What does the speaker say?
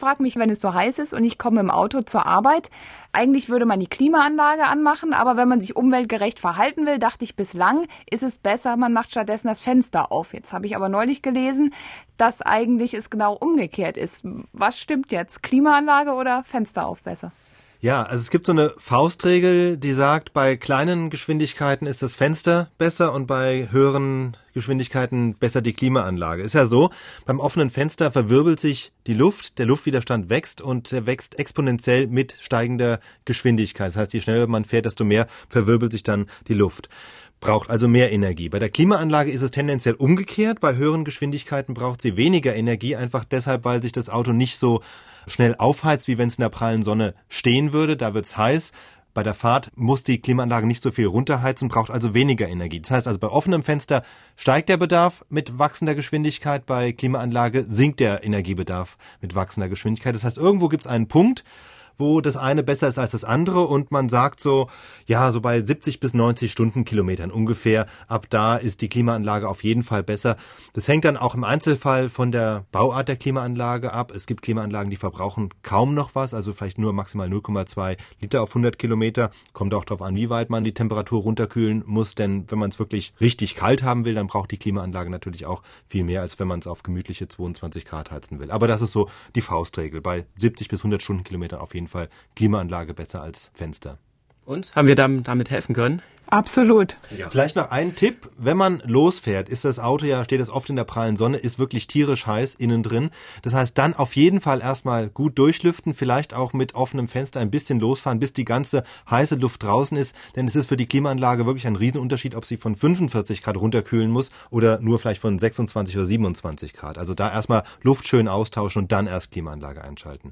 frage mich, wenn es so heiß ist und ich komme im Auto zur Arbeit, eigentlich würde man die Klimaanlage anmachen, aber wenn man sich umweltgerecht verhalten will, dachte ich bislang, ist es besser, man macht stattdessen das Fenster auf. Jetzt habe ich aber neulich gelesen, dass eigentlich es genau umgekehrt ist. Was stimmt jetzt? Klimaanlage oder Fenster auf besser? Ja, also es gibt so eine Faustregel, die sagt, bei kleinen Geschwindigkeiten ist das Fenster besser und bei höheren Geschwindigkeiten besser die Klimaanlage. Ist ja so, beim offenen Fenster verwirbelt sich die Luft, der Luftwiderstand wächst und der wächst exponentiell mit steigender Geschwindigkeit. Das heißt, je schneller man fährt, desto mehr verwirbelt sich dann die Luft braucht also mehr Energie. Bei der Klimaanlage ist es tendenziell umgekehrt. Bei höheren Geschwindigkeiten braucht sie weniger Energie, einfach deshalb, weil sich das Auto nicht so schnell aufheizt, wie wenn es in der prallen Sonne stehen würde. Da wird's heiß. Bei der Fahrt muss die Klimaanlage nicht so viel runterheizen, braucht also weniger Energie. Das heißt also, bei offenem Fenster steigt der Bedarf mit wachsender Geschwindigkeit, bei Klimaanlage sinkt der Energiebedarf mit wachsender Geschwindigkeit. Das heißt, irgendwo gibt's einen Punkt, wo das eine besser ist als das andere und man sagt so, ja, so bei 70 bis 90 Stundenkilometern ungefähr, ab da ist die Klimaanlage auf jeden Fall besser. Das hängt dann auch im Einzelfall von der Bauart der Klimaanlage ab. Es gibt Klimaanlagen, die verbrauchen kaum noch was, also vielleicht nur maximal 0,2 Liter auf 100 Kilometer. Kommt auch darauf an, wie weit man die Temperatur runterkühlen muss, denn wenn man es wirklich richtig kalt haben will, dann braucht die Klimaanlage natürlich auch viel mehr, als wenn man es auf gemütliche 22 Grad heizen will. Aber das ist so die Faustregel. Bei 70 bis 100 Stundenkilometern auf jeden Fall Klimaanlage besser als Fenster. Und haben wir damit helfen können? Absolut. Ja. Vielleicht noch ein Tipp, wenn man losfährt, ist das Auto ja, steht es oft in der prallen Sonne, ist wirklich tierisch heiß innen drin. Das heißt, dann auf jeden Fall erstmal gut durchlüften, vielleicht auch mit offenem Fenster ein bisschen losfahren, bis die ganze heiße Luft draußen ist, denn es ist für die Klimaanlage wirklich ein Riesenunterschied, ob sie von 45 Grad runterkühlen muss oder nur vielleicht von 26 oder 27 Grad. Also da erstmal Luft schön austauschen und dann erst Klimaanlage einschalten.